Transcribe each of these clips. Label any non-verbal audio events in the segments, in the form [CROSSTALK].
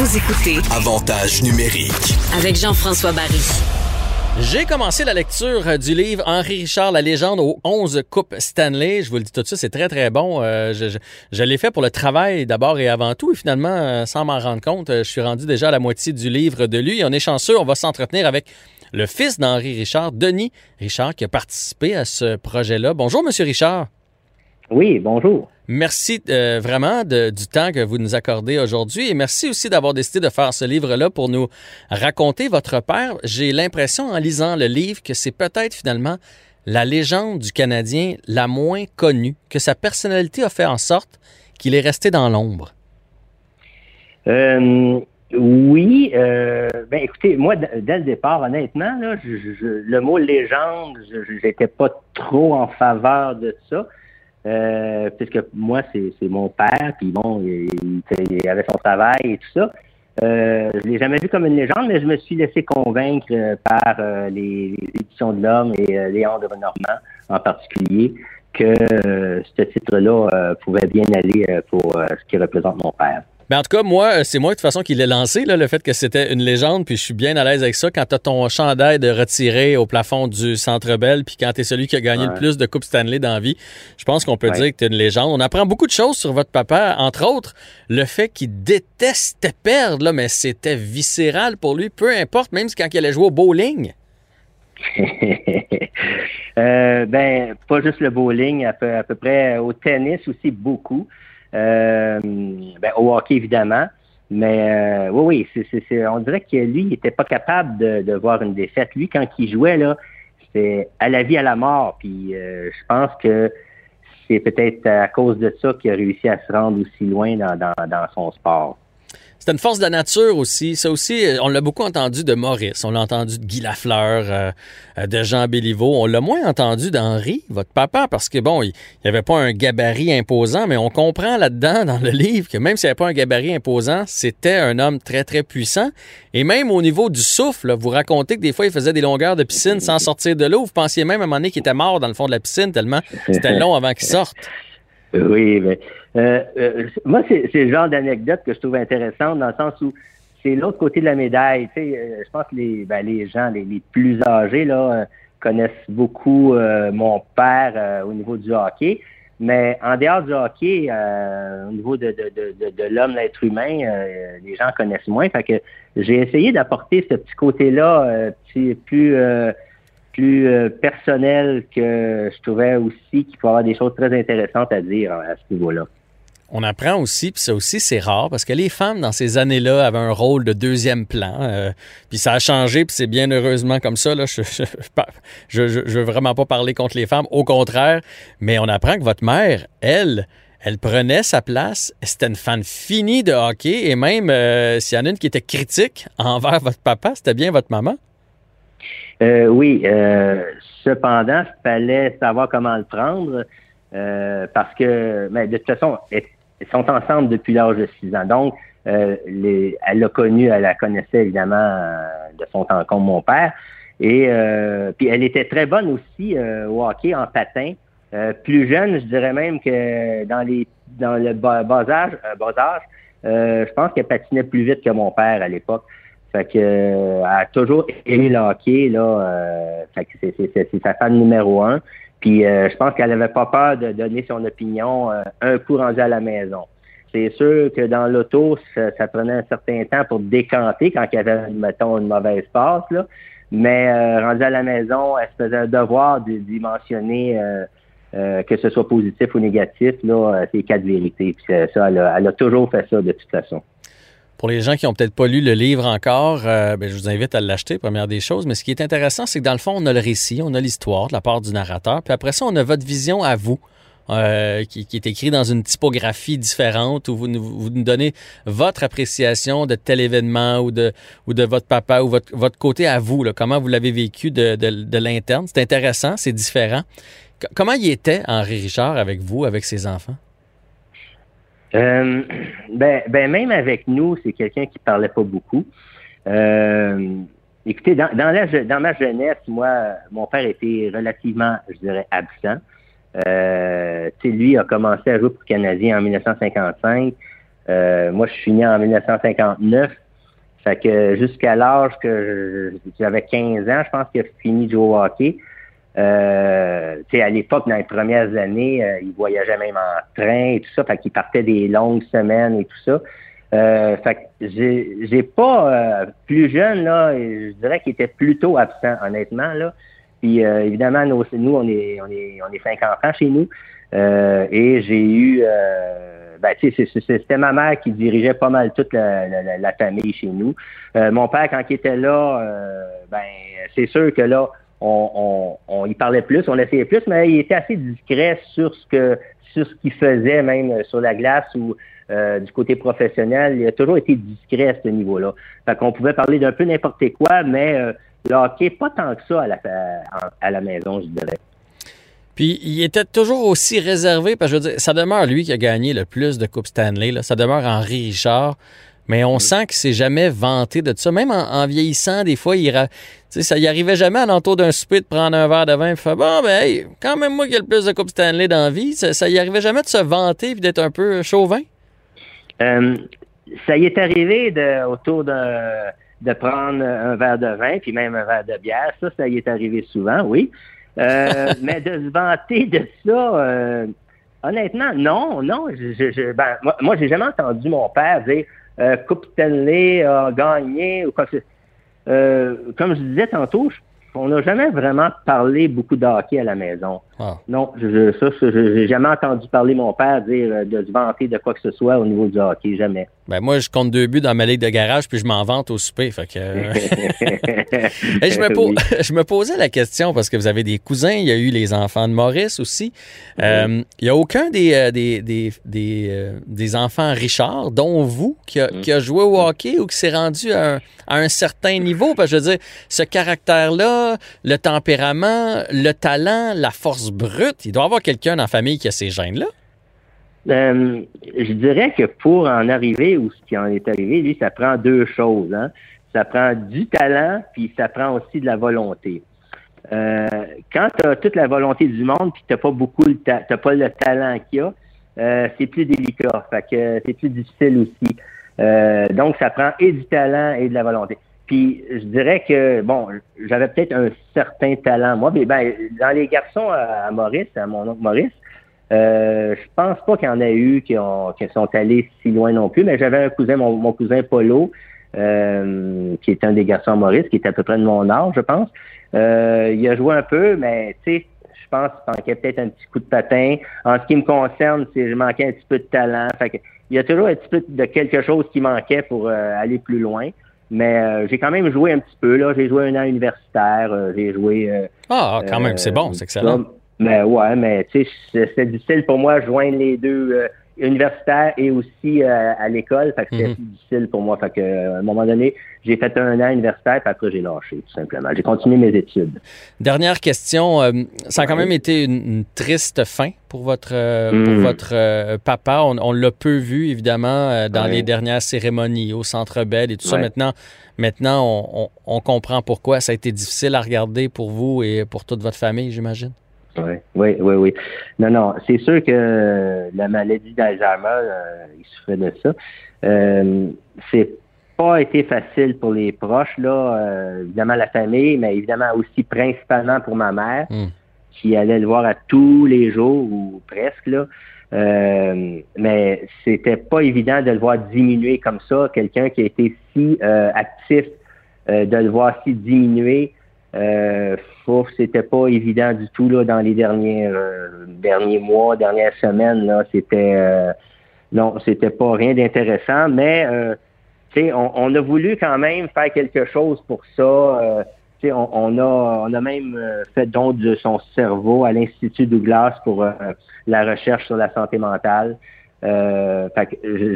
Vous écoutez Avantage numérique. avec Jean-François Barry. J'ai commencé la lecture du livre Henri Richard, la légende aux 11 coupes Stanley. Je vous le dis tout de suite, c'est très, très bon. Euh, je je- je l'ai fait pour le travail d'abord et avant tout. Et finalement, euh, sans m'en rendre compte, euh, je suis rendu déjà à la moitié du livre de lui. Et on est chanceux, on va s'entretenir avec le fils d'Henri Richard, Denis Richard, qui a participé à ce projet-là. Bonjour, Monsieur Richard. Oui, bonjour. Merci euh, vraiment de- du temps que vous nous accordez aujourd'hui et merci aussi d'avoir décidé de faire ce livre-là pour nous raconter votre père. J'ai l'impression en lisant le livre que c'est peut-être finalement la légende du Canadien la moins connue, que sa personnalité a fait en sorte qu'il est resté dans l'ombre. Euh, oui, euh, ben écoutez, moi, dès le départ, honnêtement, là, je, je- le mot légende, je n'étais pas trop en faveur de ça. Euh, puisque moi, c'est mon père, puis bon, il, il- il avait son travail et tout ça. Euh, je l'ai jamais vu comme une légende, mais je me suis laissé convaincre euh, par euh, les, les éditions de l'Homme et euh, Léon de Normand en particulier que euh, ce titre-là pouvait bien aller pour ce qui représente mon père. Mais en tout cas, moi, euh, c'est moi de toute façon qui l'ai lancé, là, le fait que c'était une légende, puis je suis bien à l'aise avec ça. Quand tu as ton chandail de retiré au plafond du Centre Bell, puis quand tu es celui qui a gagné le plus de Coupe Stanley dans la vie, je pense qu'on peut Ouais. dire que tu es une légende. On apprend beaucoup de choses sur votre papa, entre autres le fait qu'il détestait perdre, là, mais c'était viscéral pour lui, peu importe, même quand il allait jouer au bowling. [LAUGHS] Euh, ben, pas juste le bowling, à peu, à peu près au tennis aussi beaucoup. Euh, ben, au hockey évidemment. Mais euh, oui, oui, c'est, on dirait que lui, il n'était pas capable de, de voir une défaite. Lui, quand il jouait, là, c'était à la vie, à la mort. Puis euh, je pense que c'est peut-être à cause de ça qu'il a réussi à se rendre aussi loin dans, dans, dans son sport. C'était une force de la nature aussi. Ça aussi, euh, on l'a beaucoup entendu de Maurice, on l'a entendu de Guy Lafleur, euh, euh, de Jean Béliveau. On l'a moins entendu d'Henri, votre papa, parce que bon, il n'y avait pas un gabarit imposant, mais on comprend là-dedans, dans le livre, que même s'il n'y avait pas un gabarit imposant, c'était un homme très, très puissant. Et même au niveau du souffle, vous racontez que des fois, il faisait des longueurs de piscine sans sortir de l'eau. Vous pensiez même à un moment donné qu'il était mort dans le fond de la piscine, tellement c'était long avant qu'il sorte. Oui, mais euh, euh, moi, c'est le genre d'anecdote que je trouve intéressante dans le sens où c'est l'autre côté de la médaille. Tu sais, euh, je pense que les, ben, les gens les, les plus âgés là, euh, connaissent beaucoup euh, mon père au niveau du hockey. Mais en dehors du hockey, au niveau de, de, de, de, l'homme, l'être humain, les gens connaissent moins. Fait que j'ai essayé d'apporter ce petit côté-là plus euh, plus euh, personnel que je trouvais aussi qu'il faut avoir des choses très intéressantes à dire à ce niveau-là. On apprend aussi, puis ça aussi c'est rare, parce que les femmes dans ces années-là avaient un rôle de deuxième plan, euh, puis ça a changé, puis c'est bien heureusement comme ça. Là, je, veux vraiment pas parler contre les femmes, au contraire, mais on apprend que votre mère, elle, elle prenait sa place, c'était une fan finie de hockey, et même euh, s'il y en a une qui était critique envers votre papa, c'était bien votre maman? Euh, oui, cependant, il fallait savoir comment le prendre parce que, mais de toute façon, sont ensemble depuis l'âge de 6 ans. Donc, euh, les, elle l'a connu, elle la connaissait évidemment euh, de son temps comme mon père. Et euh, puis elle était très bonne aussi euh, au hockey en patin. Euh, plus jeune, je dirais même que dans les dans le bas, âge, bas âge je pense qu'elle patinait plus vite que mon père à l'époque. Fait que elle a toujours aimé le hockey, là. Fait que c'est sa fan numéro un. Puis euh, je pense qu'elle avait pas peur de donner son opinion euh, un coup rendu à la maison. C'est sûr que dans l'auto, ça, ça prenait un certain temps pour décanter quand il y avait, mettons, une mauvaise passe, là. Mais euh, rendu à la maison, elle se faisait un devoir de- d'y mentionner euh, euh, que ce soit positif ou négatif, là, euh, c'est quatre vérités. Puis ça, elle a, elle a toujours fait ça de toute façon. Pour les gens qui n'ont peut-être pas lu le livre encore, euh, ben, je vous invite à l'acheter, première des choses. Mais ce qui est intéressant, c'est que dans le fond, on a le récit, on a l'histoire de la part du narrateur. Puis après ça, on a votre vision à vous, euh, qui, est écrit dans une typographie différente où vous, nous donnez votre appréciation de tel événement ou de, votre papa ou votre, côté à vous, comment vous l'avez vécu de l'interne. C'est intéressant, c'est différent. comment il était, Henri Richard, avec vous, avec ses enfants? Euh, [CLEARS THROAT] ben, ben, même avec nous, c'est quelqu'un qui parlait pas beaucoup. Euh, écoutez, dans, dans, ma jeunesse, moi, mon père était relativement, je dirais, absent. Euh, lui a commencé à jouer pour Canadien en 1955. Euh, moi, je suis né en 1959. Fait que jusqu'à l'âge que j'avais 15 ans, je pense qu'il a fini de jouer au hockey. Euh, à l'époque, dans les premières années, euh, il voyageait même en train et tout ça, fait qu'il partait des longues semaines et tout ça. Euh, fait que j'ai pas euh, plus jeune là, je dirais qu'il était plutôt absent, honnêtement là. Puis euh, évidemment, nous, on est on est on est cinq enfants chez nous et j'ai eu ben, c'était ma mère qui dirigeait pas mal toute la, la famille chez nous. mon père, quand il était là, ben c'est sûr que là, on, on, y parlait plus, on essayait plus, mais il était assez discret sur ce que sur ce qu'il faisait, même sur la glace ou euh, du côté professionnel. Il a toujours été discret à ce niveau-là. Fait qu'on pouvait parler d'un peu n'importe quoi, mais euh, le hockey, pas tant que ça à la, à, la maison, je dirais. Puis il était toujours aussi réservé, parce que je veux dire, ça demeure lui qui a gagné le plus de Coupe Stanley. Là. Ça demeure Henri Richard. Mais on sent qu'il s'est jamais vanté de ça. Même en, vieillissant, des fois, il ça y arrivait jamais à l'entour d'un souper de prendre un verre de vin et faire Bon, ben, quand même moi qui ai le plus de Coupe Stanley dans la vie, ça, y arrivait jamais de se vanter et d'être un peu chauvin? Euh, ça y est arrivé de, autour de, de prendre un verre de vin, puis même un verre de bière. Ça, ça y est arrivé souvent, oui. Euh, [LAUGHS] mais de se vanter de ça, euh, honnêtement, non, non. Je, ben, moi, moi j'ai jamais entendu mon père dire euh, Coupe Stanley a gagné ou quoi que euh, Comme je disais tantôt, on n'a jamais vraiment parlé beaucoup de hockey à la maison. Ah. Non, je, ça, je n'ai jamais entendu parler mon père dire euh, de se vanter de quoi que ce soit au niveau du hockey, jamais. Ben moi, je compte deux buts dans ma ligue de garage, puis je m'en vante au souper. Fait que... [LAUGHS] je, me [LAUGHS] [LAUGHS] je me posais la question, parce que vous avez des cousins, il y a eu les enfants de Maurice aussi. Euh, il n'y a aucun des, euh, des, des, des, euh, des, enfants Richard, dont vous, qui a, qui a joué au hockey ou qui s'est rendu à un, à un, certain niveau? Parce que je veux dire, ce caractère-là, le tempérament, le talent, la force brute, il doit y avoir quelqu'un dans la famille qui a ces gènes-là. Euh, je dirais que pour en arriver ou ce qui en est arrivé, lui, ça prend deux choses. Hein. Ça prend du talent, puis ça prend aussi de la volonté. Euh, quand tu as toute la volonté du monde, puis tu n'as pas beaucoup le t'as pas le talent qu'il y a, euh, c'est plus délicat. Fait que c'est plus difficile aussi. donc, ça prend et du talent et de la volonté. Puis je dirais que bon, j'avais peut-être un certain talent. Moi, mais ben, dans les garçons à Maurice, à mon oncle Maurice, euh, je pense pas qu'il y en a eu qui, ont, qui sont allés si loin non plus, mais j'avais un cousin, mon, cousin Polo, euh, qui est un des garçons Maurice, qui est à peu près de mon âge, je pense. Euh, il a joué un peu, mais tu sais, je pense qu'il manquait peut-être un petit coup de patin. En ce qui me concerne, je manquais un petit peu de talent. Fait que, il y a toujours un petit peu de quelque chose qui manquait pour euh, aller plus loin. Mais j'ai quand même joué un petit peu. là. J'ai joué un an universitaire. j'ai joué. ah, quand même, c'est bon, c'est excellent. Mais ouais, mais tu sais, c'est difficile pour moi de joindre les deux euh, universitaires et aussi euh, à l'école. Fait que c'était mhm. difficile pour moi. Fait que à un moment donné, j'ai fait un an universitaire, puis après j'ai lâché, tout simplement. J'ai continué mes études. Dernière question. Euh, ça a quand même été une, triste fin pour votre, pour votre papa. On, l'a peu vu, évidemment, dans les dernières cérémonies au Centre Bell et tout ça. Maintenant, maintenant on, on comprend pourquoi ça a été difficile à regarder pour vous et pour toute votre famille, j'imagine. Oui, oui, oui, oui. Non, non, c'est sûr que la maladie d'Alzheimer, euh, il souffrait de ça. Euh, c'est pas été facile pour les proches, là, euh, évidemment la famille, mais évidemment aussi principalement pour ma mère, hmm. qui allait le voir à tous les jours ou presque, là. Euh, mais c'était pas évident de le voir diminuer comme ça, quelqu'un qui a été si actif, de le voir si diminuer. Euh, c'était pas évident du tout là dans les derniers euh, derniers mois, dernières semaines là. C'était euh, non, c'était pas rien d'intéressant, mais euh, on, on, a voulu quand même faire quelque chose pour ça. on, a, on a même euh, fait don de son cerveau à l'Institut Douglas pour euh, la recherche sur la santé mentale. Euh,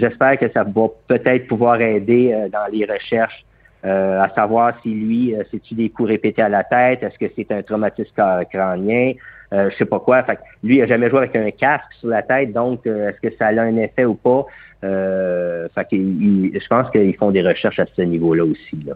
J'espère que ça va peut-être pouvoir aider euh, dans les recherches à savoir si lui, c'est-tu des coups répétés à la tête, est-ce que c'est un traumatisme crânien, je sais pas quoi. Fait lui, il n'a jamais joué avec un casque sur la tête, donc est-ce que ça a un effet ou pas? fait je pense qu'ils font des recherches à ce niveau-là aussi. Là.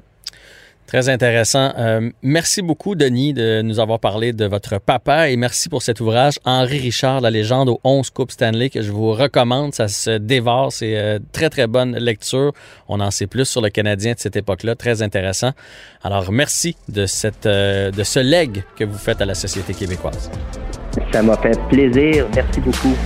Très intéressant. Euh, merci beaucoup, Denis, de nous avoir parlé de votre papa et merci pour cet ouvrage, Henri Richard, la légende aux 11 Coupes Stanley, que je vous recommande. Ça se dévore. C'est euh, très, très bonne lecture. On en sait plus sur le Canadien de cette époque-là. Très intéressant. Alors, merci de, cette, euh, de ce leg que vous faites à la société québécoise. Ça m'a fait plaisir. Merci beaucoup.